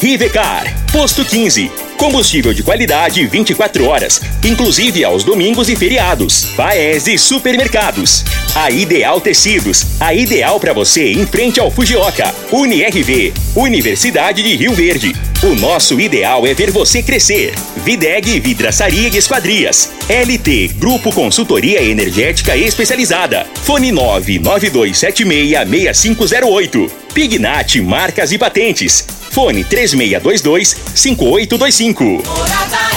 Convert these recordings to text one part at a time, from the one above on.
Rivecar, Posto 15. Combustível de qualidade 24 horas, inclusive aos domingos e feriados. Paese Supermercados. A Ideal Tecidos, a ideal para você em frente ao Fujioka. UniRV, Universidade de Rio Verde. O nosso ideal é ver você crescer. Videg Vidraçaria e Esquadrias. LT Grupo Consultoria Energética Especializada. Fone 992766508. Pignat Marcas e Patentes. Fone 3622 5825. Morada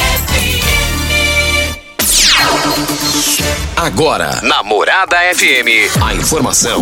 Agora, na Morada FM, a informação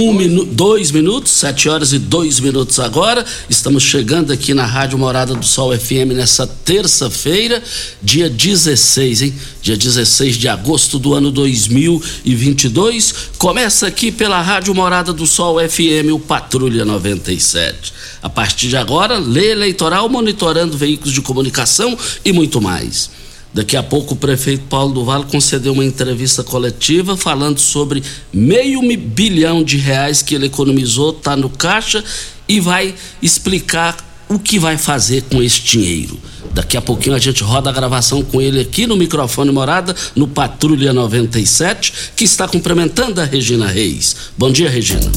um minuto, dois minutos, sete horas e dois minutos agora. Estamos chegando aqui na Rádio Morada do Sol FM nessa terça-feira, dia 16, hein? Dia 16 de agosto do ano 2022. Começa aqui pela Rádio Morada do Sol FM, o Patrulha 97. A partir de agora, lei eleitoral monitorando veículos de comunicação e muito mais. Daqui a pouco o prefeito Paulo do Vale concedeu uma entrevista coletiva falando sobre meio bilhão de reais que ele economizou, está no caixa e vai explicar o que vai fazer com esse dinheiro. Daqui a pouquinho a gente roda a gravação com ele aqui no microfone Morada, no Patrulha 97, que está cumprimentando a Regina Reis. Bom dia, Regina.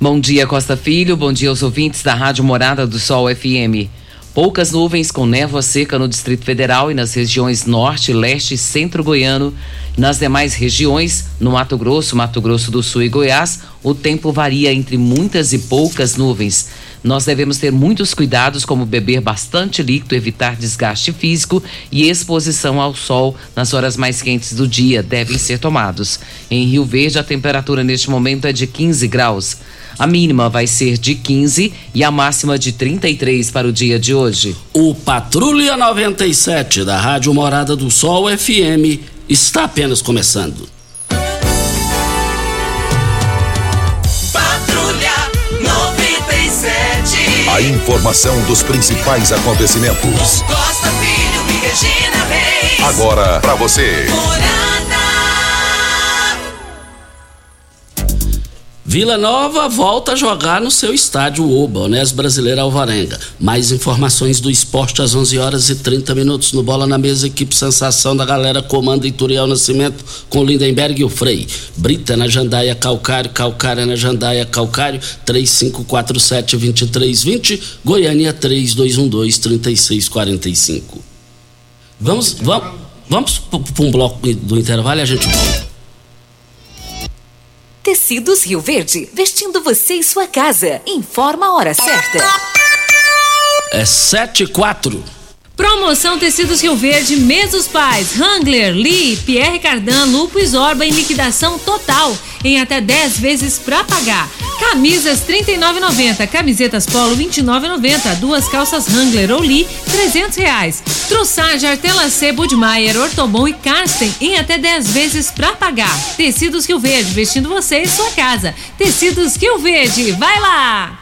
Bom dia, Costa Filho. Bom dia aos ouvintes da Rádio Morada do Sol FM. Poucas nuvens com névoa seca no Distrito Federal e nas regiões Norte, Leste e Centro Goiano. Nas demais regiões, no Mato Grosso, Mato Grosso do Sul e Goiás, o tempo varia entre muitas e poucas nuvens. Nós devemos ter muitos cuidados, como beber bastante líquido, evitar desgaste físico e exposição ao sol nas horas mais quentes do dia devem ser tomados. Em Rio Verde, a temperatura neste momento é de 15 graus. A mínima vai ser de 15 e a máxima de 33 para o dia de hoje. O Patrulha 97 da Rádio Morada do Sol FM está apenas começando. Patrulha 97. A informação dos principais acontecimentos. Costa Filho e Regina Reis. Agora para você. Vila Nova volta a jogar no seu estádio Oba, Onés Brasileira Alvarenga. Mais informações do esporte às 11 horas e 30 minutos no Bola na Mesa, equipe Sensação da galera comanda Ituriel Nascimento com Lindenberg e o Frei. Brita na Jandaia Calcário, Calcária na Jandaia Calcário, 3547-2320, Goiânia 3212-3645. Vamos, vamos, vamos para um bloco do intervalo e a gente volta. Tecidos Rio Verde, vestindo você e sua casa. Informa a hora certa. É 7 e 4. Promoção Tecidos Rio Verde, Mesos Pais, Hangler, Lee, Pierre Cardan, Lupo e Zorba em liquidação total, em até 10 vezes pra pagar. Camisas R$ 39,90, camisetas Polo R$ 29,90, duas calças Hangler ou Lee 300 reais. Trussage, Artela C, Budmeier, Ortobon e Karsten em até 10 vezes pra pagar. Tecidos Rio Verde, vestindo você e sua casa. Tecidos Rio Verde, vai lá!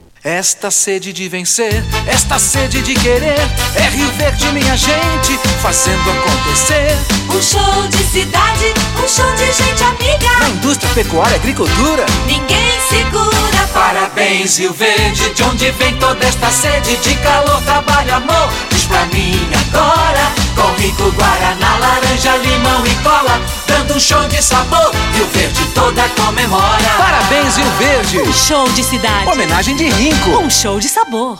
Esta sede de vencer, esta sede de querer, é Rio Verde, minha gente, fazendo acontecer. Um show de cidade, um show de gente amiga. Na indústria, pecuária, agricultura, ninguém segura. Parabéns, Rio Verde, de onde vem toda esta sede de calor, trabalho, amor. Diz pra mim agora, com rico guaraná, laranja, limão e cola, dando um show de sabor. Rio Verde toda comemora. Parabéns, Rio Verde. Um show de cidade. Homenagem de Rinco. Um show de sabor.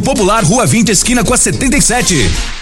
Popular, Rua 20, esquina com a 77.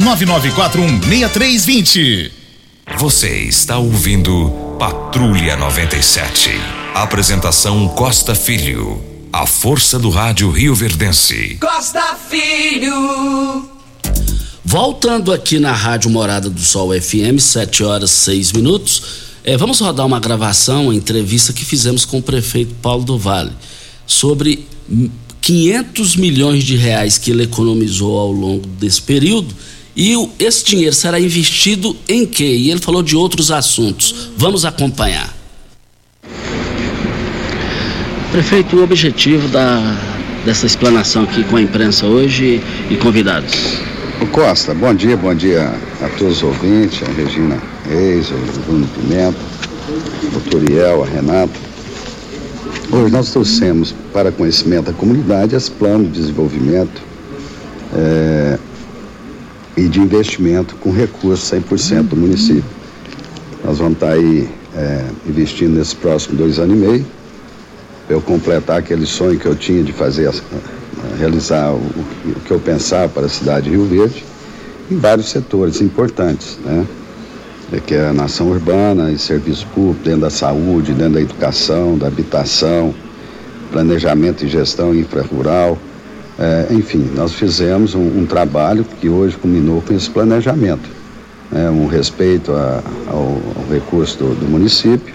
99416320. Você está ouvindo Patrulha 97. Apresentação Costa Filho. A força do rádio Rio Verdense. Costa Filho. Voltando aqui na Rádio Morada do Sol FM, 7 horas 6 minutos. É, vamos rodar uma gravação, uma entrevista que fizemos com o prefeito Paulo do Vale sobre 500 milhões de reais que ele economizou ao longo desse período e esse dinheiro será investido em quê? E ele falou de outros assuntos. Vamos acompanhar. Prefeito, o objetivo da, dessa explanação aqui com a imprensa hoje e convidados. O Costa, bom dia, bom dia a todos os ouvintes, a Regina Reis, o Bruno Pimenta, o Turiel, a Renata. Hoje nós trouxemos para conhecimento da comunidade esse plano de desenvolvimento é, e de investimento com recursos 100% do município. Nós vamos estar aí é, investindo nesses próximos dois anos e meio para eu completar aquele sonho que eu tinha de fazer, realizar o, o que eu pensava para a cidade de Rio Verde em vários setores importantes, né? É que é a nação urbana e serviço público, dentro da saúde, dentro da educação, da habitação, planejamento e gestão infra-rural. É, enfim, nós fizemos um, um, trabalho que hoje culminou com esse planejamento, né, um respeito a, ao, ao, recurso do, do município.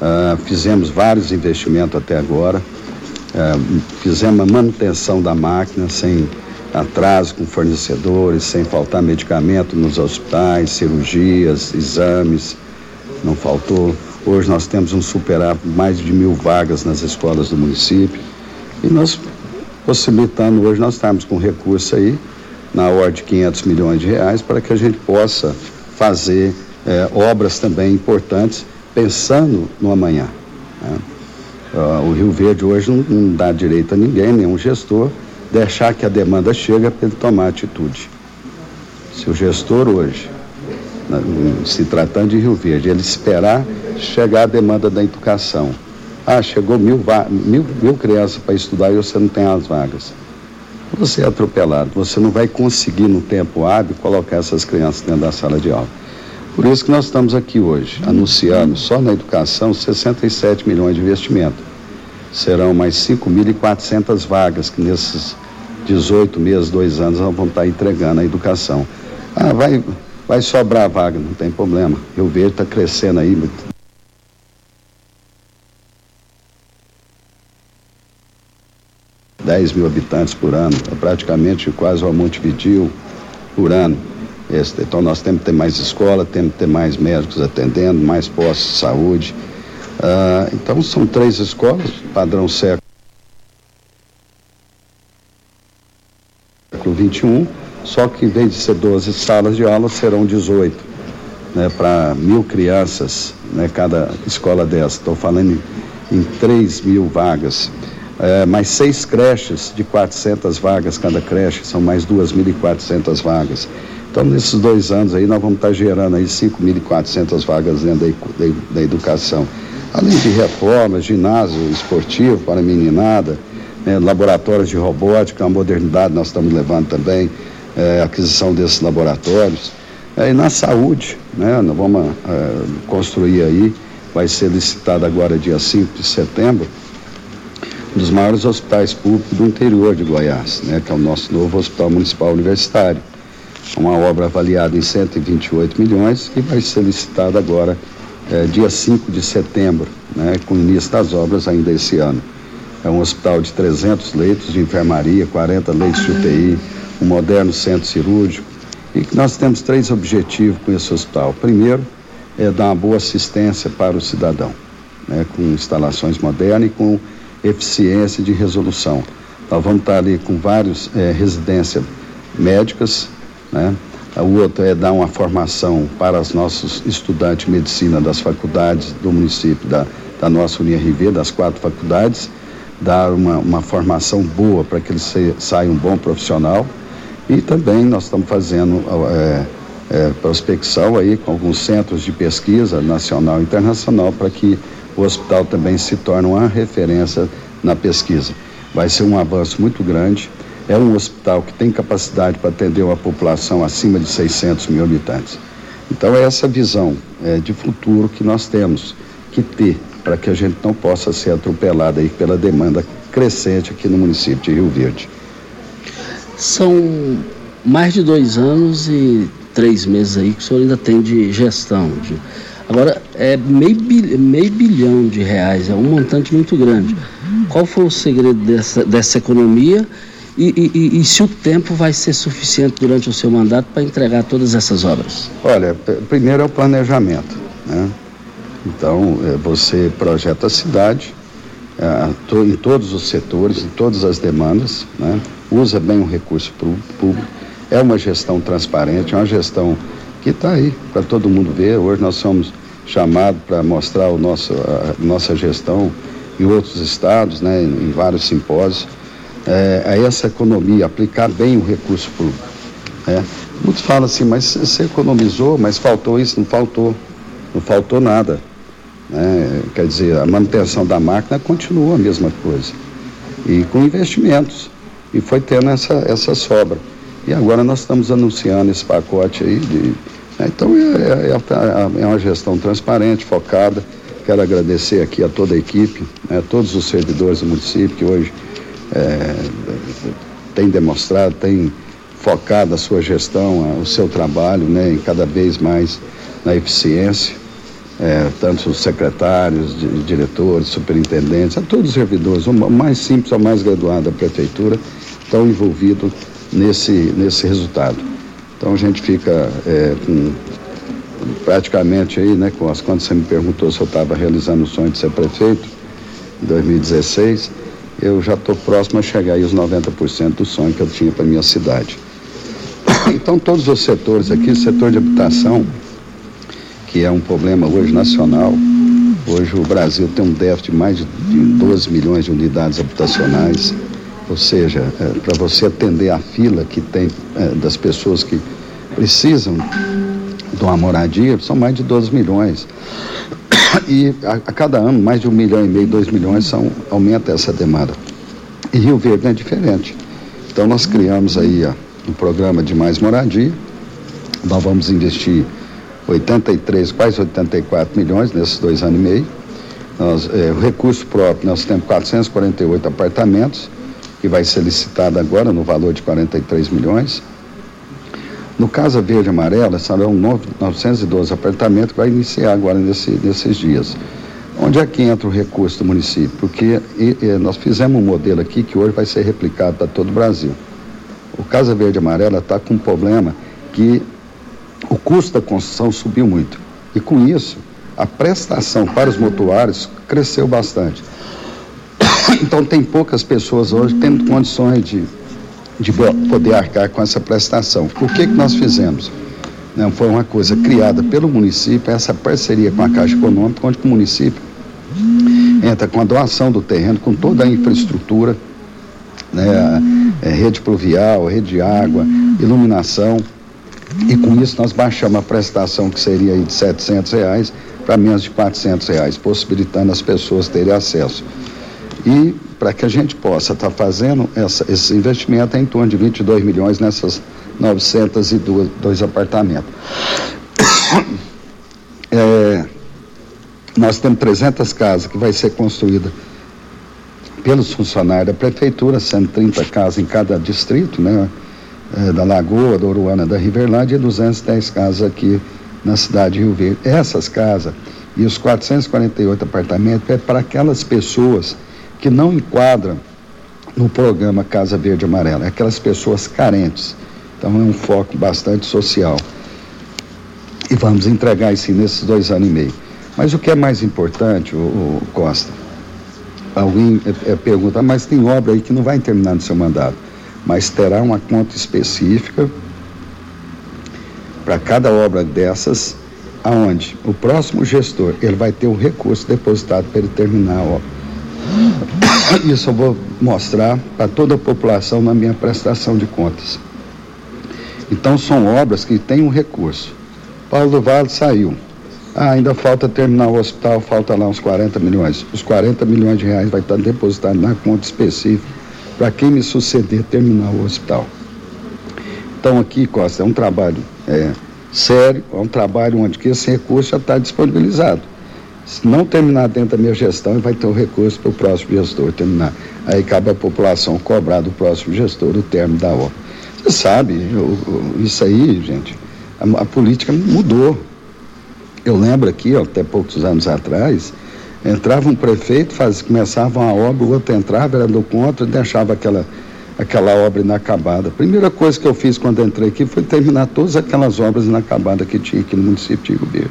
Uh, fizemos vários investimentos até agora, uh, fizemos a manutenção da máquina sem atraso com fornecedores, sem faltar medicamento nos hospitais, cirurgias, exames, não faltou. Hoje nós temos um superávit mais de mil vagas nas escolas do município e nós possibilitando hoje nós estamos com recurso aí na ordem de 500 milhões de reais para que a gente possa fazer eh, obras também importantes pensando no amanhã. Né? Uh, o Rio Verde hoje não, não dá direito a ninguém, nenhum gestor, deixar que a demanda chega para ele tomar atitude. Se o gestor hoje, se tratando de Rio Verde, ele esperar chegar a demanda da educação, ah, chegou mil, mil, mil crianças para estudar e você não tem as vagas. Você é atropelado, você não vai conseguir no tempo hábil colocar essas crianças dentro da sala de aula. Por isso que nós estamos aqui hoje, anunciando só na educação 67 milhões de investimento. Serão mais 5.400 vagas que nesses 18 meses, dois anos, vamos estar entregando a educação. Ah, vai, vai sobrar vaga, não tem problema. Rio Verde está crescendo aí, 10 mil habitantes por ano, é praticamente quase uma Montevideo por ano. Este, então nós temos que ter mais escola, temos que ter mais médicos atendendo, mais postos de saúde. Ah, então são três escolas, padrão século XXI, só que em vez de ser 12 salas de aula, serão 18, né, para mil crianças, né, cada escola dessa. Estou falando em, em 3 mil vagas. É, mais seis creches de 400 vagas cada creche, são mais 2.400 vagas. Então, nesses dois anos aí, nós vamos estar gerando aí 5.400 vagas dentro da, da, da educação. Além de reformas, ginásio esportivo para meninada, né, laboratórios de robótica, a modernidade nós estamos levando também, é, aquisição desses laboratórios. É, e na saúde, né, nós vamos é, construir aí, vai ser licitado agora dia 5 de setembro, um dos maiores hospitais públicos do interior de Goiás, né, que é o nosso novo Hospital Municipal Universitário. Uma obra avaliada em 128 milhões e vai ser licitada agora é, dia 5 de setembro, né, com início das obras ainda esse ano. É um hospital de 300 leitos de enfermaria, 40 leitos de UTI, um moderno centro cirúrgico. E nós temos três objetivos com esse hospital. Primeiro, é dar uma boa assistência para o cidadão, né, com instalações modernas e com eficiência de resolução. Nós vamos estar ali com várias é, residências médicas, né? O outro é dar uma formação para os nossos estudantes de medicina das faculdades do município, da, da nossa UniRV, das quatro faculdades, dar uma, uma formação boa para que eles se, saiam um bom profissional. E também nós estamos fazendo é, é, prospecção aí com alguns centros de pesquisa nacional e internacional para que o hospital também se torne uma referência na pesquisa. Vai ser um avanço muito grande. É um hospital que tem capacidade para atender uma população acima de 600 mil habitantes. Então é essa visão é, de futuro que nós temos que ter para que a gente não possa ser atropelado aí pela demanda crescente aqui no município de Rio Verde. São mais de dois anos e três meses aí que o senhor ainda tem de gestão. De... Agora, é meio, meio bilhão de reais, é um montante muito grande. Qual foi o segredo dessa, dessa economia e, e, e, se o tempo vai ser suficiente durante o seu mandato para entregar todas essas obras? Olha, primeiro é o planejamento. Né? Então, é, você projeta a cidade é, em todos os setores, em todas as demandas, né? usa bem o recurso público, é uma gestão transparente, é uma gestão que está aí para todo mundo ver. Hoje nós somos chamados para mostrar o nosso, a nossa gestão em outros estados, né? em, em vários simpósios é, a essa economia, aplicar bem o recurso público. Né? Muitos falam assim, mas você economizou, mas faltou isso, não faltou. Não faltou nada. Né? Quer dizer, a manutenção da máquina continua a mesma coisa. E com investimentos. E foi tendo essa, essa sobra. E agora nós estamos anunciando esse pacote aí de. Né? Então é, é, é, é uma gestão transparente, focada. Quero agradecer aqui a toda a equipe, né? todos os servidores do município que hoje é, tem demonstrado, tem focado a sua gestão, o seu trabalho, né, em cada vez mais na eficiência, é, tanto os secretários, diretores, superintendentes, a todos os servidores, o mais simples ao mais graduado da prefeitura, estão envolvidos nesse, nesse resultado. Então a gente fica é, com praticamente aí, né, com as quando você me perguntou se eu estava realizando o sonho de ser prefeito, em 2016, eu já estou próximo a chegar aí aos 90% do sonho que eu tinha para minha cidade. Então, todos os setores aqui, setor de habitação, que é um problema hoje nacional, hoje o Brasil tem um déficit de mais de 12 milhões de unidades habitacionais, ou seja, é, para você atender a fila que tem é, das pessoas que precisam de uma moradia, são mais de 12 milhões. E a, a, cada ano, mais de um milhão e meio, dois milhões, são, aumenta essa demanda. E Rio Verde é diferente. Então nós criamos aí ó, um programa de mais moradia. Nós vamos investir 83, quase 84 milhões nesses dois anos e meio. Nós, é, o recurso próprio, nós temos 448 apartamentos, que vai ser licitado agora no valor de 43 milhões. No Casa Verde Amarela, serão 912 apartamentos que vai iniciar agora nesse, nesses dias. Onde é que entra o recurso do município? Porque e, e, nós fizemos um modelo aqui que hoje vai ser replicado para todo o Brasil. O Casa Verde Amarela está com um problema que o custo da construção subiu muito. E com isso, a prestação para os motuários cresceu bastante. Então tem poucas pessoas hoje tendo condições de, de poder arcar com essa prestação. O que, que nós fizemos? Não, foi uma coisa criada pelo município, essa parceria com a Caixa Econômica, onde o município entra com a doação do terreno, com toda a infraestrutura, né, a, a rede pluvial, rede de água, iluminação, e com isso nós baixamos a prestação que seria de 700 reais para menos de 400 reais, possibilitando as pessoas terem acesso. E para que a gente possa estar tá fazendo essa, esse investimento é em torno de 22 milhões nessas 902 apartamentos. É, nós temos 300 casas que vai ser construída pelos funcionários da prefeitura, sendo 30 casas em cada distrito, né? É, da Lagoa, da Uruana, da Riverlândia e 210 casas aqui na cidade de Rio Verde. Essas casas e os 448 apartamentos é para aquelas pessoas que não enquadram no programa Casa Verde Amarela, é aquelas pessoas carentes. Então é um foco bastante social. E vamos entregar isso nesses dois anos e meio. Mas o que é mais importante, o, o Costa, alguém é, é, pergunta, mas tem obra aí que não vai terminar no seu mandato, mas terá uma conta específica para cada obra dessas, aonde o próximo gestor ele vai ter o recurso depositado para ele terminar a obra. Isso eu vou mostrar para toda a população na minha prestação de contas. Então são obras que têm um recurso. Paulo do Vale saiu. Ah, ainda falta terminar o hospital, falta lá uns 40 milhões. Os 40 milhões de reais vai estar depositado na conta específica para quem me suceder terminar o hospital. Então aqui, Costa, é um trabalho é, sério, é um trabalho onde esse recurso já está disponibilizado. Se não terminar dentro da minha gestão, vai ter o recurso para o próximo gestor terminar. Aí cabe a população cobrar do próximo gestor o termo da obra. Você sabe, eu, eu, isso aí, gente, a, a, política mudou. Eu lembro aqui, ó, até poucos anos atrás, entrava um prefeito, faz, começava uma obra, o outro entrava, era do contra, deixava aquela, aquela obra inacabada. A primeira coisa que eu fiz quando entrei aqui foi terminar todas aquelas obras inacabadas que tinha aqui no município de Verde.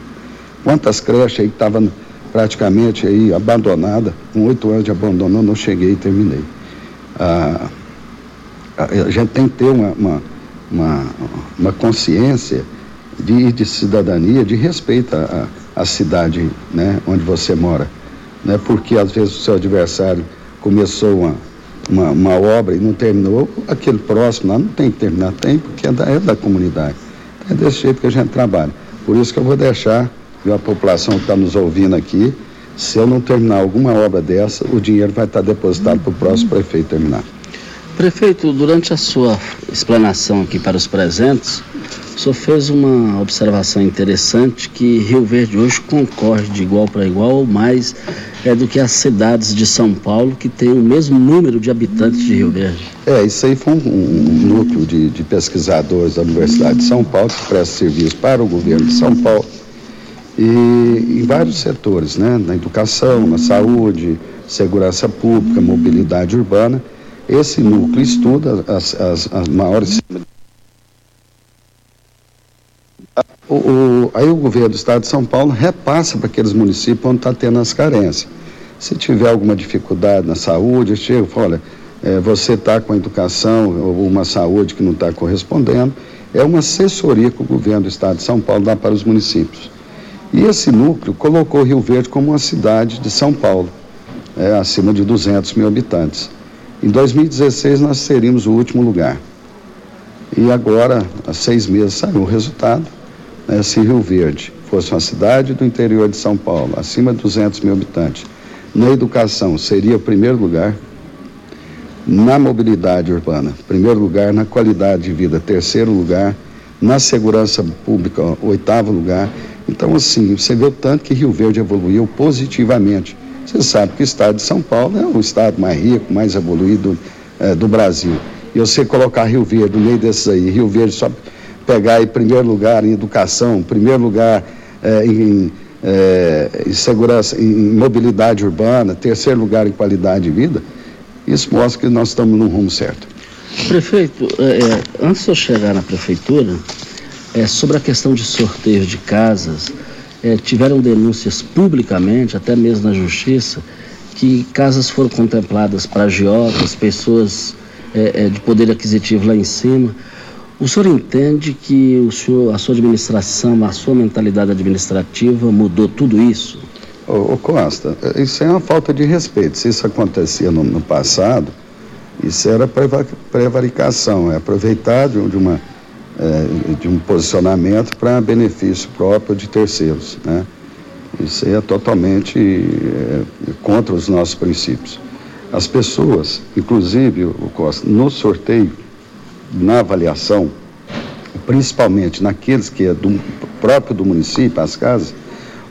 Quantas creches aí estavam praticamente aí abandonada, com oito anos de abandono, não cheguei e terminei. Ah, a gente tem que ter uma, uma, uma, uma consciência de, de, cidadania, de respeito à, à cidade né, onde você mora. Né, porque às vezes o seu adversário começou uma, uma, uma, obra e não terminou, aquele próximo lá não tem que terminar, tem, porque é da, é da comunidade. É desse jeito que a gente trabalha. Por isso que eu vou deixar e a população que está nos ouvindo aqui, se eu não terminar alguma obra dessa, o dinheiro vai estar depositado para o próximo prefeito terminar. Prefeito, durante a sua explanação aqui para os presentes, o senhor fez uma observação interessante que Rio Verde hoje concorre de igual para igual ou mais é, do que as cidades de São Paulo que têm o mesmo número de habitantes de Rio Verde. É, isso aí foi um, um núcleo de, de pesquisadores da Universidade de São Paulo que presta serviço para o governo de São Paulo e em vários setores, né? na educação, na saúde, segurança pública, mobilidade urbana. Esse núcleo estuda as, as, as maiores. O, o, aí o governo do estado de São Paulo repassa para aqueles municípios onde está tendo as carências. Se tiver alguma dificuldade na saúde, chega e fala, olha, é, você está com a educação ou uma saúde que não está correspondendo, é uma assessoria que o governo do estado de São Paulo dá para os municípios. E esse núcleo colocou Rio Verde como uma cidade de São Paulo, é, acima de 200 mil habitantes. Em 2016 nós seríamos o último lugar. E agora, há seis meses, saiu o resultado. Né, se Rio Verde fosse uma cidade do interior de São Paulo, acima de 200 mil habitantes, na educação seria o primeiro lugar, na mobilidade urbana, primeiro lugar, na qualidade de vida, terceiro lugar, na segurança pública, oitavo lugar, então, assim, você vê o tanto que Rio Verde evoluiu positivamente. Você sabe que o estado de São Paulo é o estado mais rico, mais evoluído é, do Brasil. E você colocar Rio Verde no meio desses aí, Rio Verde só pegar em primeiro lugar em educação, primeiro lugar é, em, é, em segurança, em mobilidade urbana, terceiro lugar em qualidade de vida, isso mostra que nós estamos no rumo certo. Prefeito, é, antes de eu chegar na prefeitura, é, sobre a questão de sorteio de casas, é, tiveram denúncias publicamente, até mesmo na justiça, que casas foram contempladas para agiotas, pessoas é, é, de poder aquisitivo lá em cima. O senhor entende que o senhor, a sua administração, a sua mentalidade administrativa mudou tudo isso? Ô, ô Costa, isso é uma falta de respeito. Se isso acontecia no, no passado, isso era prevaricação, é aproveitar de, de uma, é, de um posicionamento para benefício próprio de terceiros. Né? Isso é totalmente é, contra os nossos princípios. As pessoas, inclusive, o Costa, no sorteio, na avaliação, principalmente naqueles que é do próprio do município, as casas,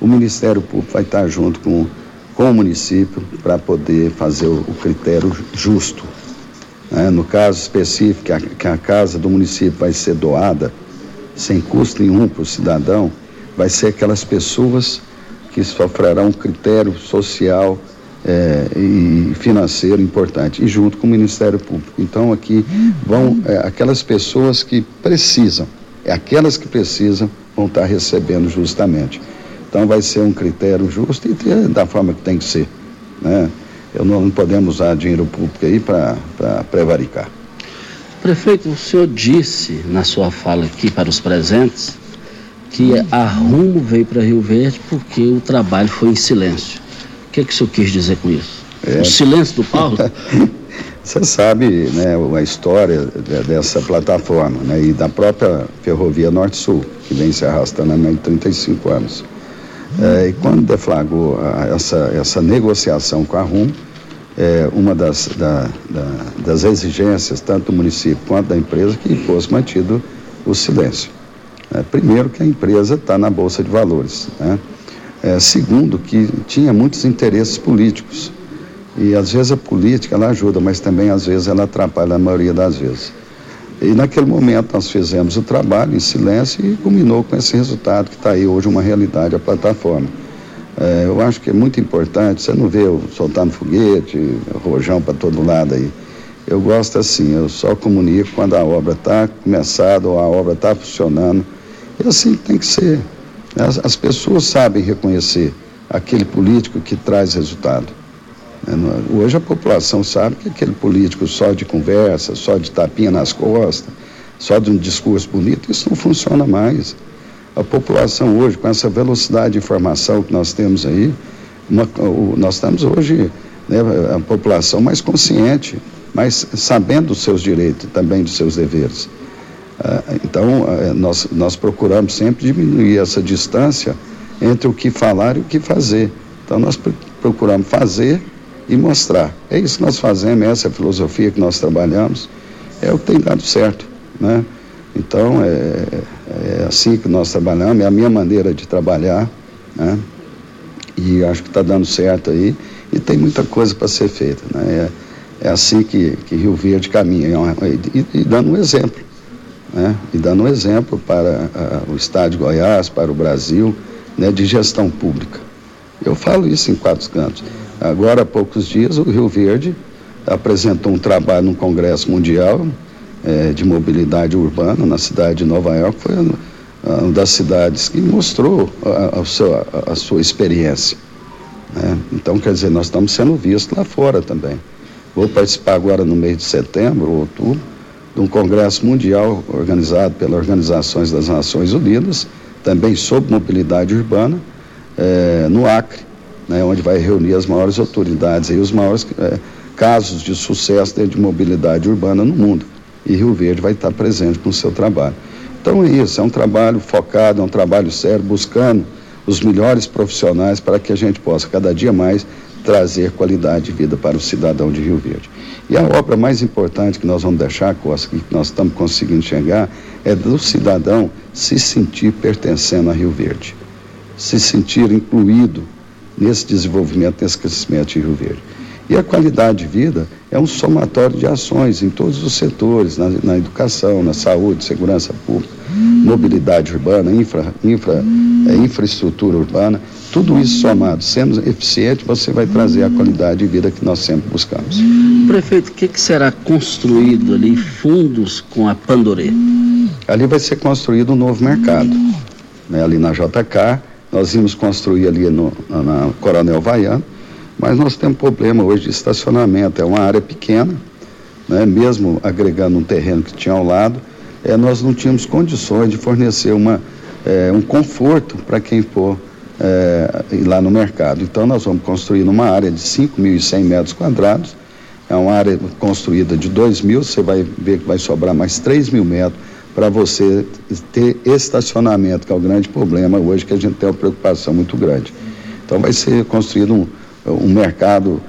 o Ministério Público vai estar junto com, com o município para poder fazer o, o critério justo. Né? No caso específico, que a, casa do município vai ser doada sem custo nenhum para o cidadão, vai ser aquelas pessoas que sofrerão um critério social é, e financeiro importante, e junto com o Ministério Público. Então aqui vão é, aquelas pessoas que precisam, é aquelas que precisam vão estar recebendo justamente. Então vai ser um critério justo e da forma que tem que ser. Né? Eu não, não podemos usar dinheiro público aí para prevaricar. Prefeito, o senhor disse na sua fala aqui para os presentes que a Rumo veio para Rio Verde porque o trabalho foi em silêncio. O que, é que o senhor quis dizer com isso? É. O silêncio do Paulo? Você sabe né, a história dessa plataforma né, e da própria Ferrovia Norte-Sul, que vem se arrastando há mais de 35 anos. É, e quando deflagrou essa, essa negociação com a RUM, é, uma das, da, da, das exigências, tanto do município quanto da empresa, que fosse mantido o silêncio. É, primeiro, que a empresa está na Bolsa de Valores. Né? É, segundo, que tinha muitos interesses políticos. E às vezes a política ela ajuda, mas também às vezes ela atrapalha, a maioria das vezes. E naquele momento nós fizemos o trabalho em silêncio e culminou com esse resultado que está aí hoje uma realidade, a plataforma. É, eu acho que é muito importante, você não vê eu soltando foguete, rojão para todo lado aí. Eu gosto assim, eu só comunico quando a obra está começada ou a obra está funcionando. E assim tem que ser. As, as pessoas sabem reconhecer aquele político que traz resultado. É, hoje a população sabe que aquele político só de conversa, só de tapinha nas costas, só de um discurso bonito, isso não funciona mais. A população hoje, com essa velocidade de informação que nós temos aí, uma, nós estamos hoje, né, a população mais consciente, mas sabendo dos seus direitos também dos seus deveres. Ah, então, ah, nós, nós procuramos sempre diminuir essa distância entre o que falar e o que fazer. Então, nós procuramos fazer e mostrar. É isso que nós fazemos, essa é a filosofia que nós trabalhamos, é o que tem dado certo, né? Então, é, é assim que nós trabalhamos, é a minha maneira de trabalhar, né? E acho que está dando certo aí, e tem muita coisa para ser feita, né? É, é assim que, que Rio Verde caminha, é e, e, dando um exemplo, né? E dando um exemplo para o Estado de Goiás, para o Brasil, né? De gestão pública. Eu falo isso em quatro cantos. Agora, há poucos dias, o Rio Verde apresentou um trabalho no Congresso Mundial é, de Mobilidade Urbana na cidade de Nova York, foi uma das cidades que mostrou a, a, sua, a sua, experiência. Né? Então, quer dizer, nós estamos sendo vistos lá fora também. Vou participar agora no mês de setembro ou outubro de um congresso mundial organizado pelas Organizações das Nações Unidas, também sobre mobilidade urbana, é, no Acre, né, onde vai reunir as maiores autoridades e os maiores é, casos de sucesso de mobilidade urbana no mundo. E Rio Verde vai estar presente com o seu trabalho. Então é isso, é um trabalho focado, é um trabalho sério, buscando os melhores profissionais para que a gente possa cada dia mais trazer qualidade de vida para o cidadão de Rio Verde. E a obra mais importante que nós vamos deixar, Costa, que nós estamos conseguindo chegar, é do cidadão se sentir pertencendo a Rio Verde, se sentir incluído nesse desenvolvimento, nesse crescimento de Rio Verde. E a qualidade de vida é um somatório de ações em todos os setores, na, na educação, na saúde, segurança pública, mobilidade urbana, infra, infra, é, infraestrutura urbana. tudo isso somado, sendo eficiente, você vai trazer a qualidade de vida que nós sempre buscamos. Prefeito, o que, que será construído ali, fundos com a Pandorê? Ali vai ser construído um novo mercado. Né? Ali na JK, nós íamos construir ali no, na Coronel Vaiano, mas nós temos problema hoje de estacionamento. É uma área pequena, né? mesmo agregando um terreno que tinha ao lado, é, nós não tínhamos condições de fornecer uma, é, um conforto para quem for é, ir lá no mercado. Então nós vamos construir numa área de 5.100 metros quadrados, é uma área construída de 2 mil, você vai ver que vai sobrar mais 3 mil metros para você ter estacionamento, que é o grande problema hoje, que a gente tem uma preocupação muito grande. Então vai ser construído um, um mercado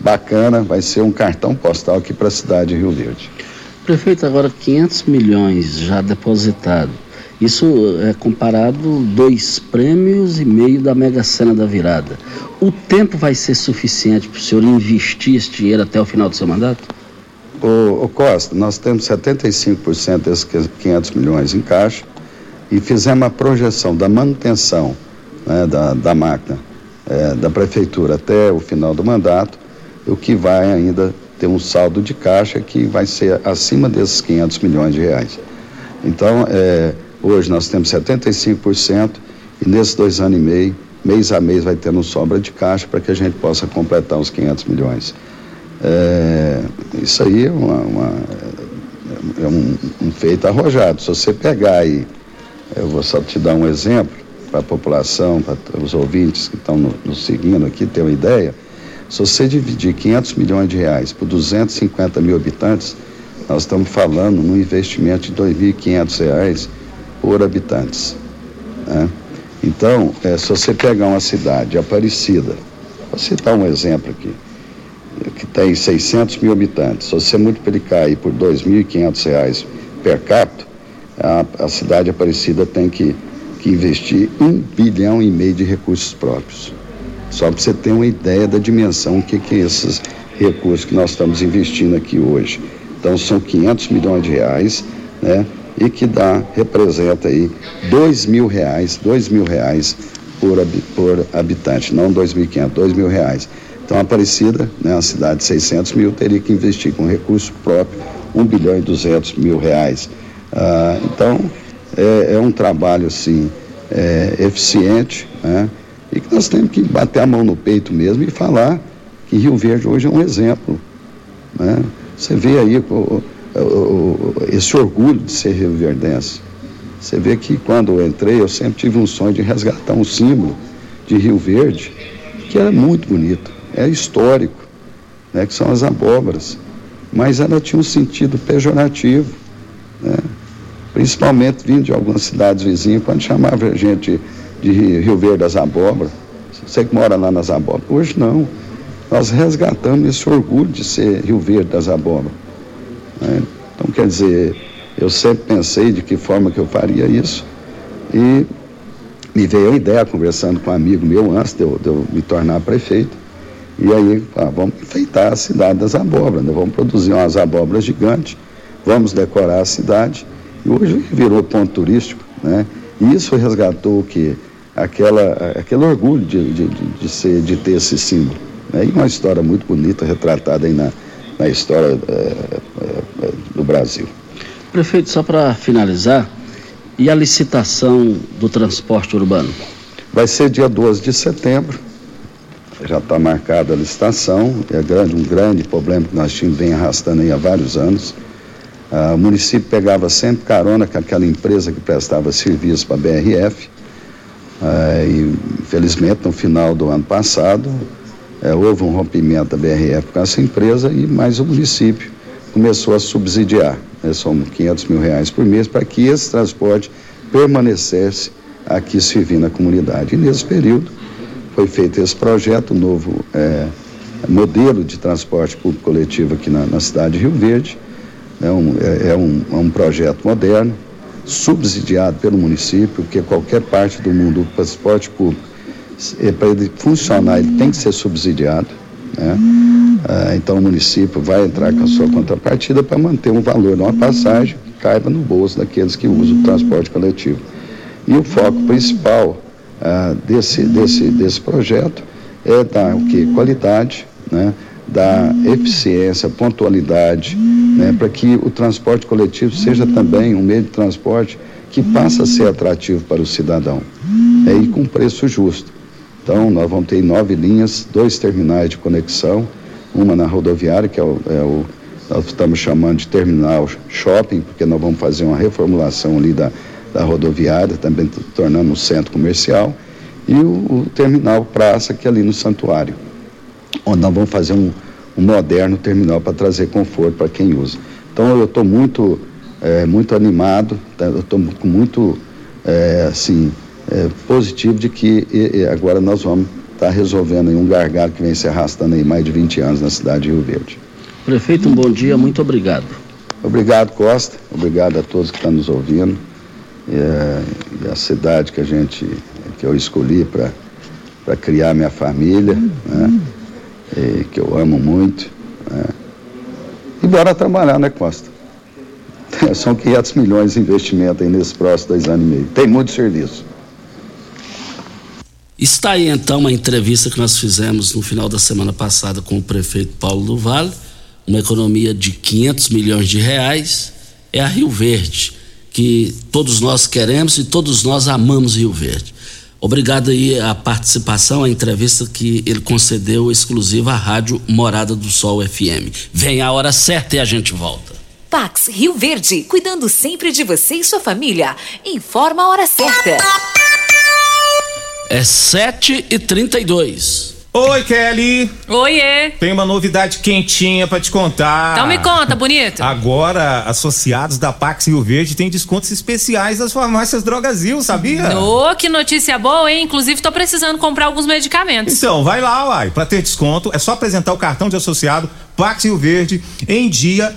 bacana, vai ser um cartão postal aqui para a cidade de Rio Verde. Prefeito, agora 500 milhões já depositado. Isso é comparado dois prêmios e meio da Mega Sena da virada. O tempo vai ser suficiente para o senhor investir esse dinheiro até o final do seu mandato? Ô, ô Costa, nós temos 75% desses 500 milhões em caixa e fizemos a projeção da manutenção né, da, da máquina é, da prefeitura até o final do mandato, o que vai ainda ter um saldo de caixa que vai ser acima desses 500 milhões de reais. Então, é, hoje nós temos 75% e nesses dois anos e meio, mês a mês vai tendo sobra de caixa para que a gente possa completar os 500 milhões. É, isso aí é, uma, uma, é um, um, feito arrojado. Se você pegar aí, eu vou só te dar um exemplo para a população, para os ouvintes que estão nos seguindo aqui, ter uma ideia. Se você dividir 500 milhões de reais por 250 mil habitantes, nós estamos falando num investimento de R$ 2.500 por habitantes. Né? Então, é, se você pegar uma cidade, Aparecida, vou citar um exemplo aqui, que tem 600 mil habitantes, se você multiplicar aí por R$ 2.500 per capita, a, a cidade Aparecida tem que, que investir um bilhão e meio de recursos próprios. Só para você ter uma ideia da dimensão, que, que é esses recursos que nós estamos investindo aqui hoje. Então são 500 milhões de reais, né? E que dá, representa aí dois mil reais, dois mil reais por, por habitante, não 2.500, dois mil reais. Então Aparecida, né, uma cidade de 600 mil, teria que investir com recurso próprio 1 bilhão e 200 mil reais. Ah, então é, é, um trabalho assim é, eficiente, né? E que nós temos que bater a mão no peito mesmo e falar que Rio Verde hoje é um exemplo. Né? Você vê aí o, o, esse orgulho de ser rio verdense. Você vê que quando eu entrei, eu sempre tive um sonho de resgatar um símbolo de Rio Verde, que era muito bonito, é histórico, né, que são as abóboras. Mas ela tinha um sentido pejorativo, né, principalmente vindo de algumas cidades vizinhas, quando chamava a gente de Rio Verde das Abóboras, você que mora lá nas Abóboras. Hoje não. Nós resgatamos esse orgulho de ser Rio Verde das Abóboras. Né? Então, quer dizer, eu sempre pensei de que forma que eu faria isso e me veio a ideia, conversando com um amigo meu antes de eu, de eu me tornar prefeito, e aí, ah, vamos enfeitar a cidade das abóboras, né? vamos produzir umas abóboras gigantes, vamos decorar a cidade, e hoje virou ponto turístico, né? E isso resgatou o que? aquela, aquele orgulho de, de, de, ser, de ter esse símbolo. Né? E uma história muito bonita retratada aí na, na história é, é, do Brasil. Prefeito, só para finalizar, e a licitação do transporte urbano? Vai ser dia 12 de setembro, já está marcada a licitação, é grande, um grande problema que nós tínhamos vem arrastando aí há vários anos. Ah, o município pegava sempre carona com aquela empresa que prestava serviço para a BRF, é, e, infelizmente, no final do ano passado, é, houve um rompimento da BRF com essa empresa e mais o município começou a subsidiar. Né, são 500 mil reais por mês para que esse transporte permanecesse aqui servindo a comunidade. E nesse período foi feito esse projeto, o novo é, modelo de transporte público coletivo aqui na, na cidade de Rio Verde. É um, é, um, é um projeto moderno, subsidiado pelo município, porque qualquer parte do mundo o transporte público, é, para ele funcionar, ele tem que ser subsidiado. Né? Ah, então o município vai entrar com a sua contrapartida para manter um valor de uma passagem que caiba no bolso daqueles que usam o transporte coletivo. E o foco principal ah, desse, desse, desse projeto é dar o que? Qualidade, né? da eficiência, pontualidade, né? para que o transporte coletivo seja também um meio de transporte que passa a ser atrativo para o cidadão é, e com preço justo. Então, nós vamos ter nove linhas, dois terminais de conexão, uma na rodoviária, que é o, é o nós estamos chamando de terminal shopping, porque nós vamos fazer uma reformulação ali da, da rodoviária, também tornando um centro comercial, e o, o, terminal praça, que é ali no santuário, onde nós vamos fazer um, um moderno terminal para trazer conforto para quem usa. Então eu estou muito, é, muito animado, tá? eu estou muito é, assim, é, positivo de que e, e agora nós vamos estar tá resolvendo um gargalo que vem se arrastando aí mais de 20 anos na cidade de Rio Verde. Prefeito, um bom dia, muito obrigado. Obrigado, Costa. Obrigado a todos que estão nos ouvindo. E a cidade que a gente, que eu escolhi para criar minha família, né? E que eu amo muito. Né? E bora trabalhar, né, Costa? São 500 milhões de investimento aí nesses próximos dois anos e meio. Tem muito serviço. Está aí então uma entrevista que nós fizemos no final da semana passada com o prefeito Paulo do Vale uma economia de 500 milhões de reais, é a Rio Verde, que todos nós queremos e todos nós amamos Rio Verde. Obrigado aí a participação, a entrevista que ele concedeu exclusiva à rádio Morada do Sol FM. Vem a hora certa e a gente volta. Pax Rio Verde, cuidando sempre de você e sua família. Informa a hora certa. É sete e trinta e dois. Oi, Kelly. Oiê. Tem uma novidade quentinha para te contar. Então me conta, bonito. Agora, associados da Pax Rio Verde têm descontos especiais das farmácias Drogazil, sabia? Ô, oh, que notícia boa, hein? Inclusive, tô precisando comprar alguns medicamentos. Então, vai lá, uai. Pra ter desconto, é só apresentar o cartão de associado Pax Rio Verde em dia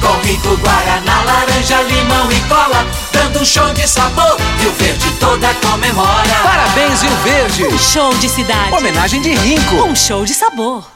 com rico guaraná, laranja, limão e cola, dando um show de sabor. Rio Verde toda comemora. Parabéns, Rio Verde. Um show de cidade. Homenagem de Rinco. Um show de sabor.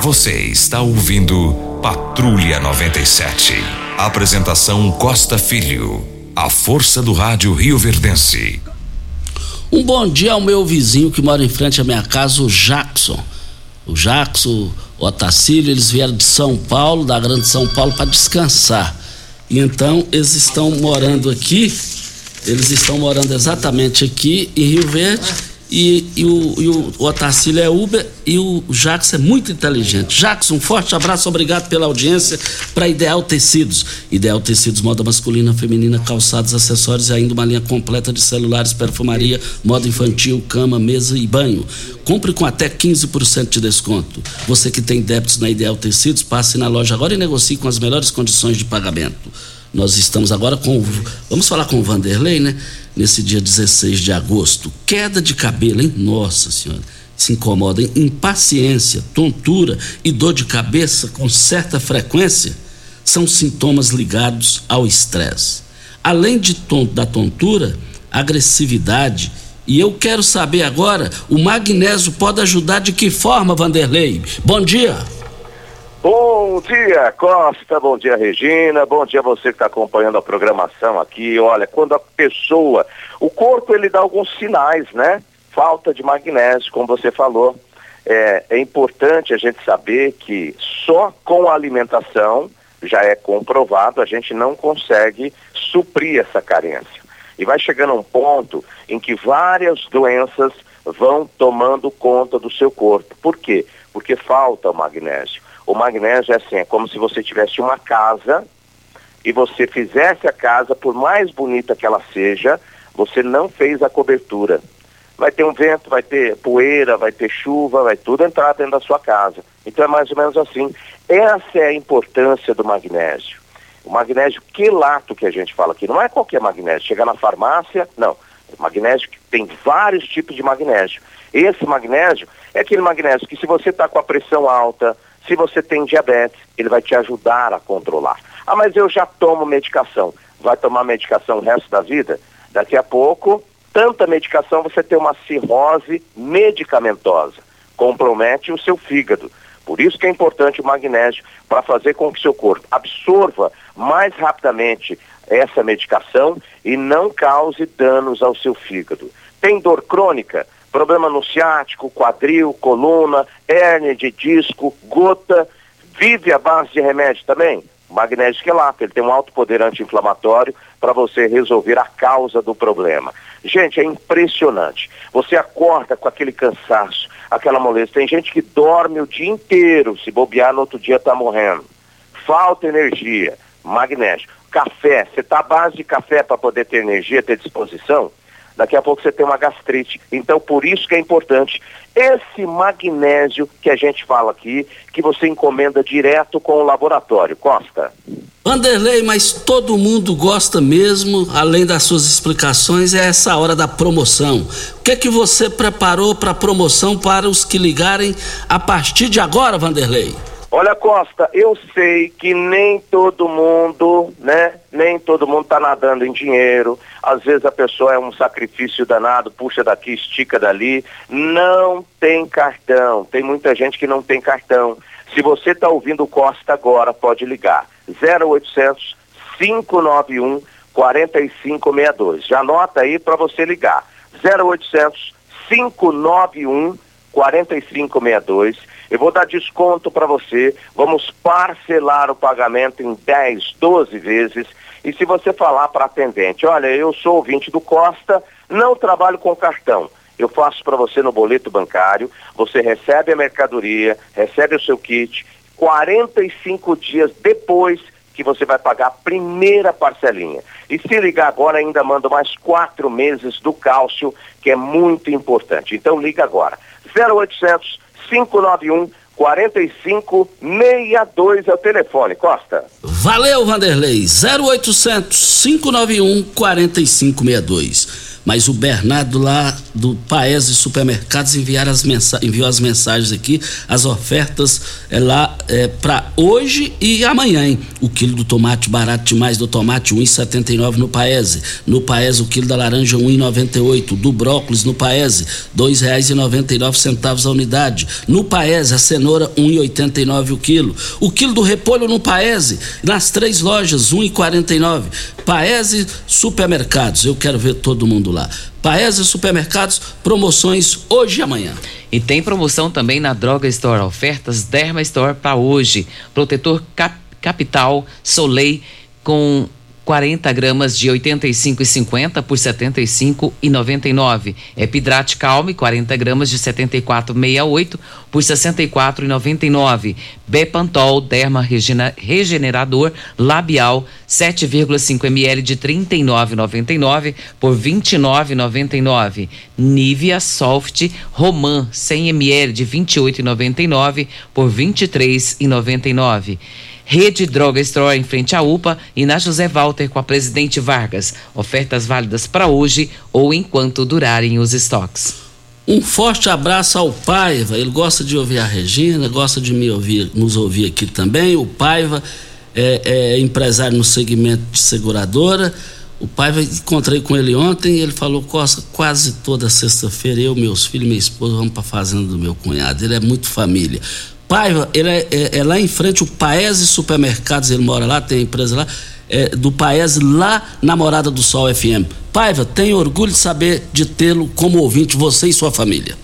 Você está ouvindo Patrulha 97. Apresentação Costa Filho. A força do rádio Rio Verdense. Um bom dia ao meu vizinho que mora em frente à minha casa, o Jackson. O Jackson, o Otacílio, eles vieram de São Paulo, da Grande São Paulo, para descansar. E então eles estão morando aqui, eles estão morando exatamente aqui em Rio Verde e, e, o, e o, o Otacílio é Uber e o Jackson é muito inteligente. Jackson, um forte abraço, obrigado pela audiência para Ideal Tecidos. Ideal Tecidos, moda masculina, feminina, calçados, acessórios e ainda uma linha completa de celulares, perfumaria, moda infantil, cama, mesa e banho. Compre com até 15% de desconto. Você que tem débitos na Ideal Tecidos, passe na loja agora e negocie com as melhores condições de pagamento. Nós estamos agora com. Vamos falar com o Vanderlei, né? Nesse dia 16 de agosto. Queda de cabelo, hein? Nossa Senhora. Se incomoda, hein? Impaciência, tontura e dor de cabeça com certa frequência são sintomas ligados ao estresse. Além de ton da tontura, agressividade. E eu quero saber agora: o magnésio pode ajudar de que forma, Vanderlei? Bom dia. Bom dia, Costa. Bom dia, Regina. Bom dia você que está acompanhando a programação aqui. Olha, quando a pessoa, o corpo ele dá alguns sinais, né? Falta de magnésio, como você falou. É, é importante a gente saber que só com a alimentação já é comprovado a gente não consegue suprir essa carência. E vai chegando um ponto em que várias doenças vão tomando conta do seu corpo. Por quê? Porque falta o magnésio. O magnésio é assim, é como se você tivesse uma casa e você fizesse a casa, por mais bonita que ela seja, você não fez a cobertura. Vai ter um vento, vai ter poeira, vai ter chuva, vai tudo entrar dentro da sua casa. Então é mais ou menos assim. Essa é a importância do magnésio. O magnésio quelato que a gente fala aqui, não é qualquer magnésio. Chega na farmácia, não. Magnésio que tem vários tipos de magnésio. Esse magnésio é aquele magnésio que se você está com a pressão alta, se você tem diabetes, ele vai te ajudar a controlar. Ah, mas eu já tomo medicação. Vai tomar medicação o resto da vida? Daqui a pouco, tanta medicação, você tem uma cirrose medicamentosa. Compromete o seu fígado. Por isso que é importante o magnésio para fazer com que seu corpo absorva mais rapidamente essa medicação e não cause danos ao seu fígado. Tem dor crônica? Problema no ciático, quadril, coluna, hérnia de disco, gota, vive à base de remédio também? Magnésio quelato, ele tem um alto poder anti-inflamatório para você resolver a causa do problema. Gente, é impressionante. Você acorda com aquele cansaço, aquela moleza. Tem gente que dorme o dia inteiro, se bobear no outro dia está morrendo. Falta energia, magnésio. Café, você está à base de café para poder ter energia, ter disposição? Daqui a pouco você tem uma gastrite. Então, por isso que é importante esse magnésio que a gente fala aqui, que você encomenda direto com o laboratório. Costa. Vanderlei, mas todo mundo gosta mesmo, além das suas explicações, é essa hora da promoção. O que é que você preparou para a promoção para os que ligarem a partir de agora, Vanderlei? Olha, Costa, eu sei que nem todo mundo, né? Nem todo mundo tá nadando em dinheiro. Às vezes a pessoa é um sacrifício danado, puxa daqui, estica dali. Não tem cartão. Tem muita gente que não tem cartão. Se você está ouvindo Costa agora, pode ligar. 0800 591 4562. Já anota aí para você ligar. 0800 591 4562 eu vou dar desconto para você, vamos parcelar o pagamento em 10, 12 vezes. E se você falar para atendente, olha, eu sou ouvinte do Costa, não trabalho com cartão. Eu faço para você no boleto bancário, você recebe a mercadoria, recebe o seu kit, 45 dias depois que você vai pagar a primeira parcelinha. E se ligar agora, ainda manda mais quatro meses do cálcio, que é muito importante. Então liga agora. 0800 591 4562 é o telefone. Costa. Valeu, Vanderlei. 0800 591 4562 mas o Bernardo lá do Paese Supermercados as enviou as mensagens aqui, as ofertas é lá é, para hoje e amanhã, hein? O quilo do tomate barato demais do tomate 1,79 no Paese. No Paese o quilo da laranja 1,98, do brócolis no Paese dois reais e noventa e nove centavos a unidade. No Paese a cenoura 1,89 o quilo. O quilo do repolho no Paese nas três lojas 1,49. Paese Supermercados. Eu quero ver todo mundo lá. Supermercados, promoções hoje e amanhã. E tem promoção também na Droga Store, ofertas Derma Store para hoje. Protetor Cap Capital Soleil com 40 gramas de 85,50 por 75,99. Epidrate Calme, 40 gramas de 74,68 por 64,99. Bepantol Derma Regenerador Labial, 7,5 ml de 39,99 por 29,99. Nivea Soft Roman, 100 ml de 28,99 por 23,99. Rede Droga Store em frente à UPA e na José Walter com a Presidente Vargas. Ofertas válidas para hoje ou enquanto durarem os estoques. Um forte abraço ao Paiva. Ele gosta de ouvir a Regina, gosta de me ouvir, nos ouvir aqui também. O Paiva é, é empresário no segmento de seguradora. O Paiva, encontrei com ele ontem ele falou: Costa, quase toda sexta-feira eu, meus filhos minha esposa vamos para a fazenda do meu cunhado. Ele é muito família. Paiva, ele é, é, é, lá em frente, o Paese Supermercados, ele mora lá, tem empresa lá, é, do Paese, lá na Morada do Sol FM. Paiva, tenho orgulho de saber de tê-lo como ouvinte, você e sua família.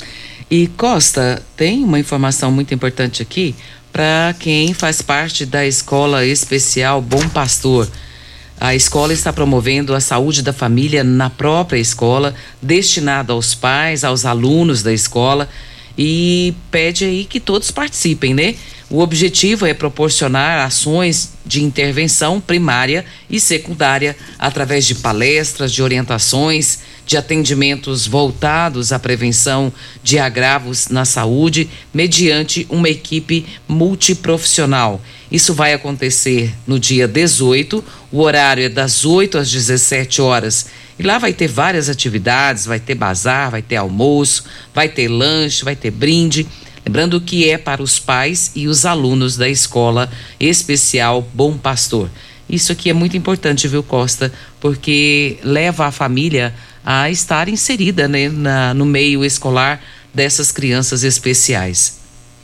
E Costa, tem uma informação muito importante aqui para quem faz parte da Escola Especial Bom Pastor. A escola está promovendo a saúde da família na própria escola, destinada aos pais, aos alunos da escola e pede aí que todos participem, né? O objetivo é proporcionar ações de intervenção primária e secundária através de palestras, de orientações, de atendimentos voltados à prevenção de agravos na saúde, mediante uma equipe multiprofissional. Isso vai acontecer no dia 18, o horário é das 8 às 17 horas e lá vai ter várias atividades, vai ter bazar, vai ter almoço, vai ter lanche, vai ter brinde. Lembrando que é para os pais e os alunos da escola especial Bom Pastor. Isso aqui é muito importante, viu, Costa? Porque leva a família a estar inserida né, na, no meio escolar dessas crianças especiais.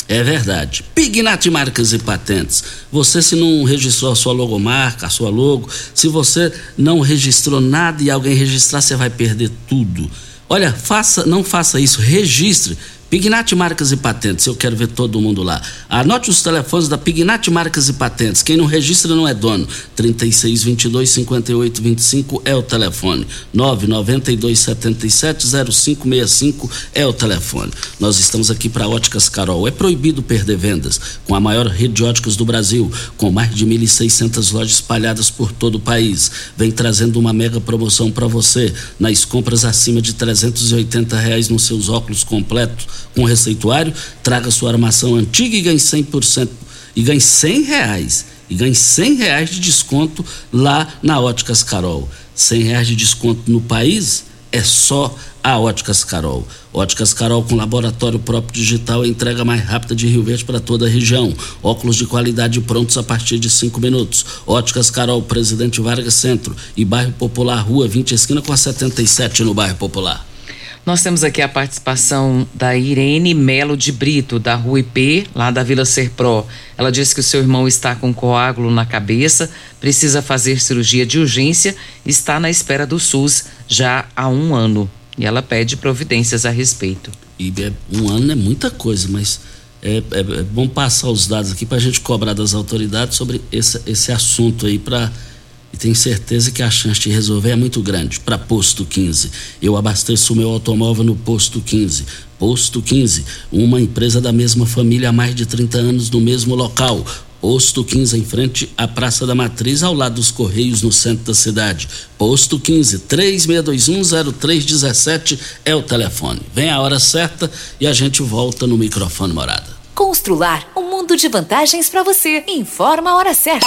É verdade. Pignat Marcas e Patentes. Você se não registrou a sua logomarca, a sua logo, se você não registrou nada e alguém registrar, você vai perder tudo. Olha, faça, não faça isso, registre. Pignat Marcas e Patentes, eu quero ver todo mundo lá. Anote os telefones da Pignat Marcas e Patentes. Quem não registra não é dono. 3622 5825 é o telefone. 992 77 0565 é o telefone. Nós estamos aqui para Óticas Carol. É proibido perder vendas. Com a maior rede de óticas do Brasil, com mais de 1.600 lojas espalhadas por todo o país. Vem trazendo uma mega promoção para você. Nas compras acima de 380 reais nos seus óculos completos com receituário, traga sua armação antiga e ganhe 100% e ganhe 100 reais e ganhe 100 reais de desconto lá na Óticas Carol. 100 reais de desconto no país é só a Óticas Carol. Óticas Carol com laboratório próprio digital entrega mais rápida de Rio Verde para toda a região. Óculos de qualidade prontos a partir de 5 minutos. Óticas Carol, Presidente Vargas Centro e Bairro Popular, Rua 20, esquina com a 77 no Bairro Popular. Nós temos aqui a participação da Irene Melo de Brito, da Rua IP, lá da Vila Serpro. Ela disse que o seu irmão está com coágulo na cabeça, precisa fazer cirurgia de urgência, está na espera do SUS já há um ano. E ela pede providências a respeito. E é, um ano é muita coisa, mas é, é, é bom passar os dados aqui para a gente cobrar das autoridades sobre esse, esse assunto aí para e tenho certeza que a chance de resolver é muito grande. Para Posto 15, eu abasteço o meu automóvel no Posto 15. Posto 15, uma empresa da mesma família há mais de 30 anos no mesmo local. Posto 15 em frente à Praça da Matriz, ao lado dos Correios, no centro da cidade. Posto 15, 36210317 é o telefone. Vem a hora certa e a gente volta no microfone morada. Constrular um mundo de vantagens para você. Informa a hora certa.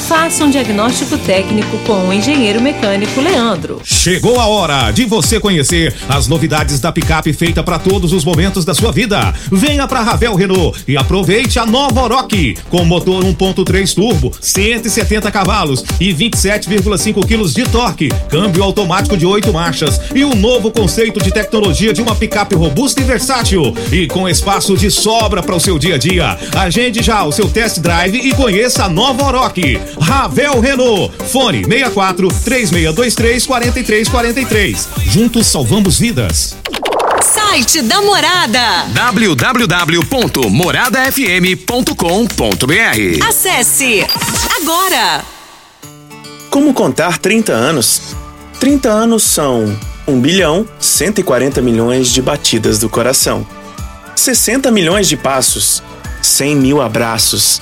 Faça um diagnóstico técnico com o engenheiro mecânico Leandro. Chegou a hora de você conhecer as novidades da picape feita para todos os momentos da sua vida. Venha para Ravel Renault e aproveite a nova Oroch com motor 1.3 turbo, 170 cavalos e 27,5 quilos de torque, câmbio automático de 8 marchas e um novo conceito de tecnologia de uma picape robusta e versátil e com espaço de sobra para o seu dia a dia. Agende já o seu test drive e conheça a nova Oroch. Ravel Renault. Fone 64 3623 4343. Juntos salvamos vidas. Site da Morada. www.moradafm.com.br. Acesse agora. Como contar 30 anos? 30 anos são 1 bilhão 140 milhões de batidas do coração, 60 milhões de passos, 100 mil abraços,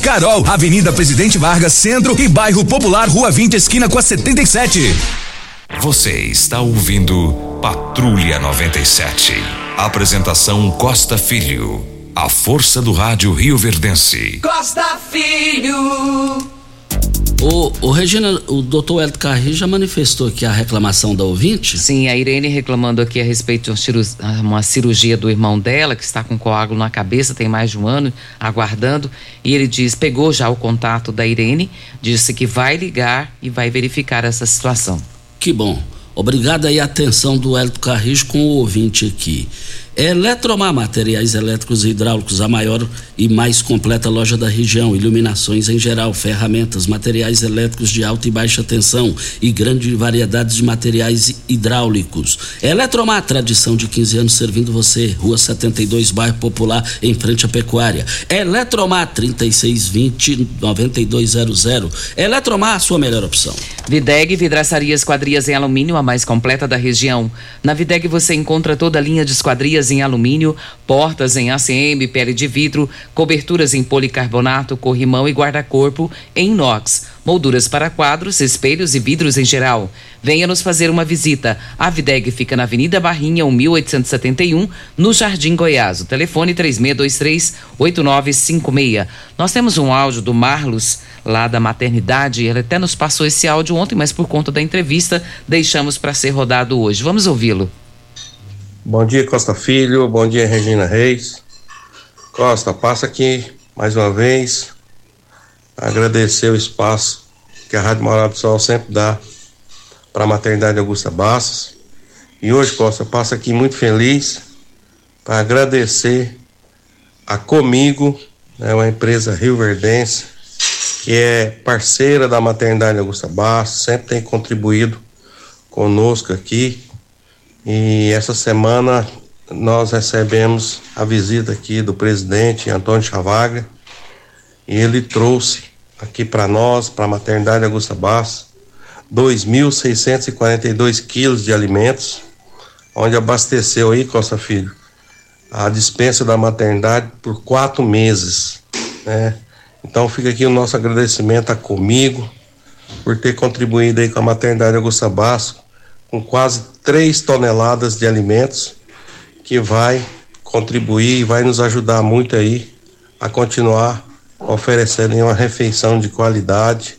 Carol, Avenida Presidente Vargas, Centro e Bairro Popular, Rua 20, esquina com a 77. Você está ouvindo Patrulha 97. Apresentação Costa Filho. A força do rádio Rio Verdense. Costa Filho. O, o Regina, o doutor Hélio Carri já manifestou aqui a reclamação da ouvinte? Sim, a Irene reclamando aqui a respeito de uma cirurgia, do irmão dela, que está com coágulo na cabeça, tem mais de um ano, aguardando. E ele diz, pegou já o contato da Irene, disse que vai ligar e vai verificar essa situação. Que bom. Obrigado aí a atenção do Hélio Carris com o ouvinte aqui. Eletromar Materiais Elétricos e Hidráulicos, a maior e mais completa loja da região. Iluminações em geral, ferramentas, materiais elétricos de alta e baixa tensão e grande variedade de materiais hidráulicos. Eletromar, tradição de 15 anos servindo você. Rua 72, bairro Popular, em frente à Pecuária. Eletromar 3620-9200. Eletromar, a sua melhor opção. Videg Vidraçaria Esquadrias em Alumínio, a mais completa da região. Na Videg você encontra toda a linha de esquadrias em alumínio, portas em ACM, pele de vidro, coberturas em policarbonato, corrimão e guarda-corpo em inox, molduras para quadros, espelhos e vidros em geral. Venha nos fazer uma visita. A Videg fica na Avenida Barrinha, 1871, no Jardim Goiás. O telefone 3623-8956. Nós temos um áudio do Marlos, lá da maternidade. Ele até nos passou esse áudio ontem, mas por conta da entrevista, deixamos para ser rodado hoje. Vamos ouvi-lo. Bom dia, Costa Filho. Bom dia, Regina Reis. Costa, passa aqui mais uma vez. Agradecer o espaço que a Rádio Morada do Sol sempre dá para a maternidade Augusta Bastos. E hoje, Costa, passa aqui muito feliz para agradecer a Comigo, né, uma empresa rioverdense, que é parceira da maternidade Augusta Bastos, sempre tem contribuído conosco aqui. E essa semana nós recebemos a visita aqui do presidente Antônio Chavagra e ele trouxe aqui para nós, para a maternidade Augusta Bastos, 2.642 quilos de alimentos, onde abasteceu aí, Costa Filho, a dispensa da maternidade por quatro meses, né? Então fica aqui o nosso agradecimento a comigo por ter contribuído aí com a maternidade Augusta Bastos com quase 3 toneladas de alimentos que vai contribuir e vai nos ajudar muito aí a continuar oferecendo uma refeição de qualidade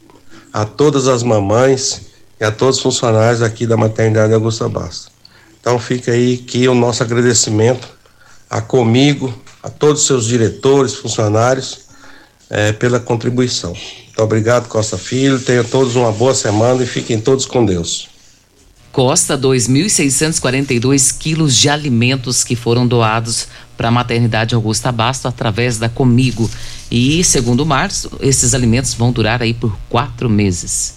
a todas as mamães e a todos os funcionários aqui da maternidade Augusta Bastos. Então fica aí que o nosso agradecimento a comigo, a todos os seus diretores, funcionários, eh, pela contribuição. Muito obrigado, Costa Filho. Tenham todos uma boa semana e fiquem todos com Deus. Costa, 2.642 quilos de alimentos que foram doados para a maternidade Augusta Basto através da Comigo. E, segundo Março, esses alimentos vão durar aí por quatro meses.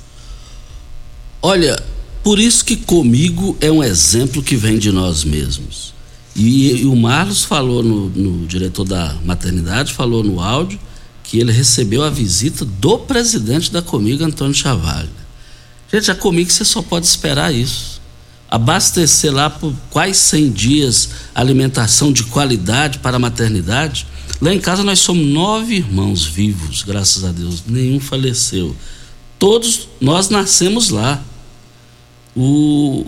Olha, por isso que Comigo é um exemplo que vem de nós mesmos. E, e o Marlos falou no, no diretor da maternidade, falou no áudio que ele recebeu a visita do presidente da Comigo, Antônio Chavalha. Gente, a Comigo você só pode esperar isso. Abastecer lá por quais 100 dias alimentação de qualidade para a maternidade. Lá em casa nós somos nove irmãos vivos, graças a Deus. Nenhum faleceu. Todos nós nascemos lá. O,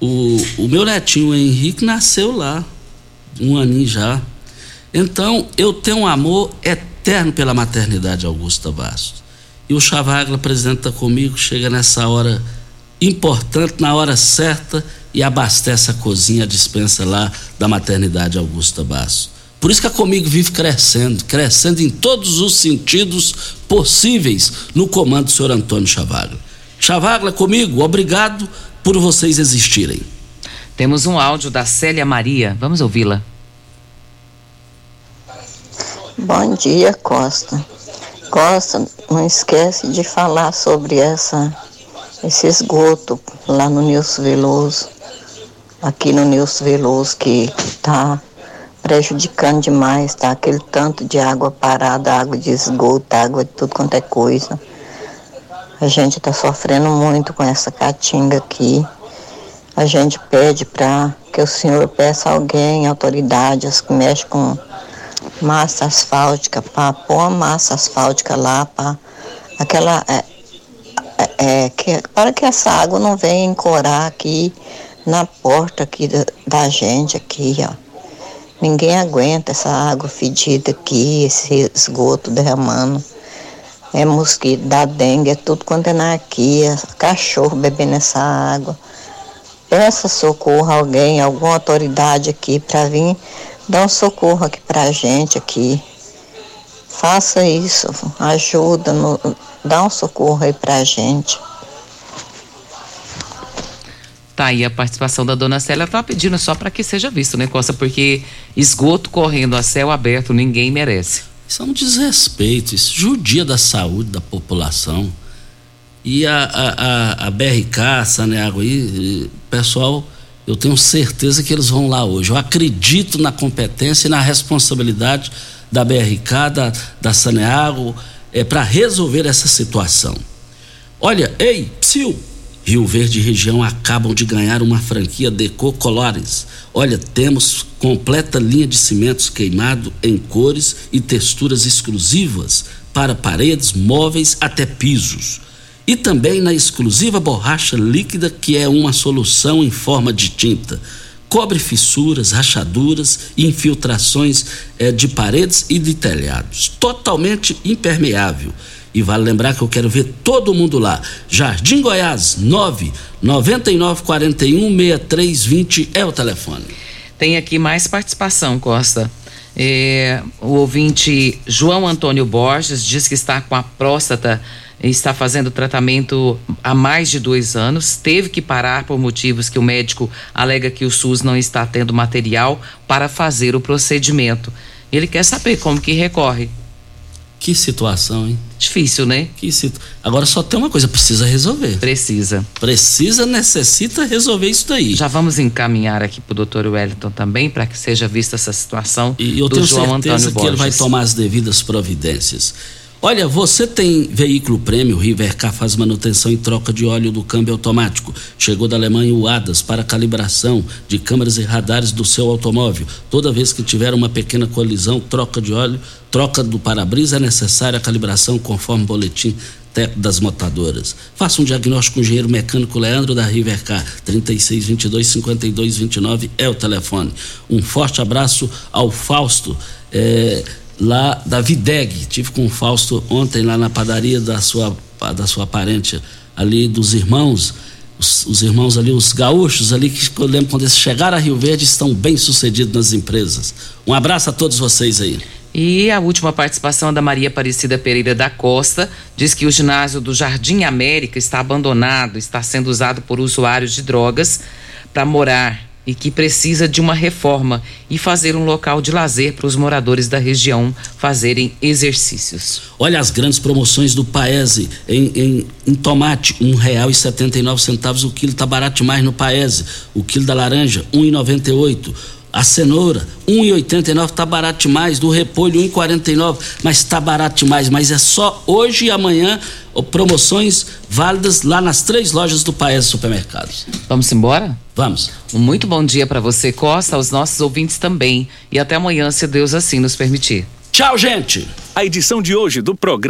o, o meu netinho Henrique nasceu lá, um aninho já. Então eu tenho um amor eterno pela maternidade Augusta Bastos. E o Chavagla apresenta comigo, chega nessa hora importante, na hora certa, e abastece a cozinha, a dispensa lá da maternidade Augusta Basso. Por isso que a Comigo vive crescendo, crescendo em todos os sentidos possíveis no comando do senhor Antônio Chavagla. Chavagla, comigo, obrigado por vocês existirem. Temos um áudio da Célia Maria, vamos ouvi-la. Bom dia, Costa. Costa, não esquece de falar sobre essa, esse esgoto lá no Nilson Veloso, aqui no Nilson Veloso, que está prejudicando demais, tá? Aquele tanto de água parada, água de esgoto, água de tudo quanto é coisa. A gente está sofrendo muito com essa caatinga aqui. A gente pede para que o senhor peça alguém, autoridades que mexe com massa asfáltica, pôr a massa asfáltica lá, para aquela. É, é, é, que, para que essa água não venha encorar aqui na porta aqui da, da gente aqui, ó. Ninguém aguenta essa água fedida aqui, esse esgoto derramando. É mosquito, dá dengue, é tudo quanto é anarquia, cachorro bebendo essa água. Peça socorro a alguém, alguma autoridade aqui para vir Dá um socorro aqui pra gente aqui. Faça isso, ajuda, no, dá um socorro aí pra gente. Tá aí a participação da dona Célia. Ela tá pedindo só para que seja visto, né, Costa? Porque esgoto correndo a céu aberto ninguém merece. Isso é um desrespeito, isso judia da saúde da população. E a, a, a, a BRK, a Saneago aí, pessoal eu tenho certeza que eles vão lá hoje. Eu acredito na competência e na responsabilidade da BRK, da, da Saneago, é, para resolver essa situação. Olha, ei, Psil, Rio Verde e região acabam de ganhar uma franquia Deco Colores. Olha, temos completa linha de cimentos queimado em cores e texturas exclusivas para paredes, móveis até pisos e também na exclusiva borracha líquida, que é uma solução em forma de tinta. Cobre fissuras, rachaduras e infiltrações é, de paredes e de telhados. Totalmente impermeável. E vale lembrar que eu quero ver todo mundo lá. Jardim Goiás, 9 9941 6320 é o telefone. Tem aqui mais participação, Costa. É, o ouvinte João Antônio Borges diz que está com a próstata está fazendo tratamento há mais de dois anos, teve que parar por motivos que o médico alega que o SUS não está tendo material para fazer o procedimento. Ele quer saber como que recorre. Que situação, hein? Difícil, né? Que cito. Agora só tem uma coisa, precisa resolver. Precisa. Precisa, necessita resolver isso daí. Já vamos encaminhar aqui pro doutor Wellington também, para que seja vista essa situação E eu do tenho João certeza Antônio que Borges. ele vai tomar as devidas providências. Olha, você tem veículo prêmio, Rivercar faz manutenção e troca de óleo do câmbio automático. Chegou da Alemanha o ADAS para calibração de câmeras e radares do seu automóvel. Toda vez que tiver uma pequena colisão, troca de óleo, troca do para-brisa, é necessária a calibração conforme o boletim das motadoras. Faça um diagnóstico com o engenheiro mecânico Leandro da Rivercar, 3622 5229 é o telefone. Um forte abraço ao Fausto. eh, lá da Videg. Tive com o Fausto ontem lá na padaria da sua, da sua parente, ali dos irmãos. Os, os irmãos ali, os gaúchos ali, que eu lembro quando eles chegaram a Rio Verde, estão bem sucedidos nas empresas. Um abraço a todos vocês aí. E a última participação da Maria Aparecida Pereira da Costa diz que o ginásio do Jardim América está abandonado, está sendo usado por usuários de drogas para morar e que precisa de uma reforma e fazer um local de lazer para os moradores da região fazerem exercícios. Olha as grandes promoções do Paese em, em, em tomate, um real e setenta e nove centavos o quilo, tá barato demais no Paese. O quilo da laranja, um e noventa e oito. A cenoura, um e oitenta e nove, tá barato demais. Do repolho, um e quarenta e nove, mas tá barato demais. Mas é só hoje e amanhã promoções válidas lá nas três lojas do Paese Supermercados. Vamos embora? Vamos. Um muito bom dia para você, Costa, aos nossos ouvintes também. E até amanhã, se Deus assim nos permitir. Tchau, gente! A edição de hoje do programa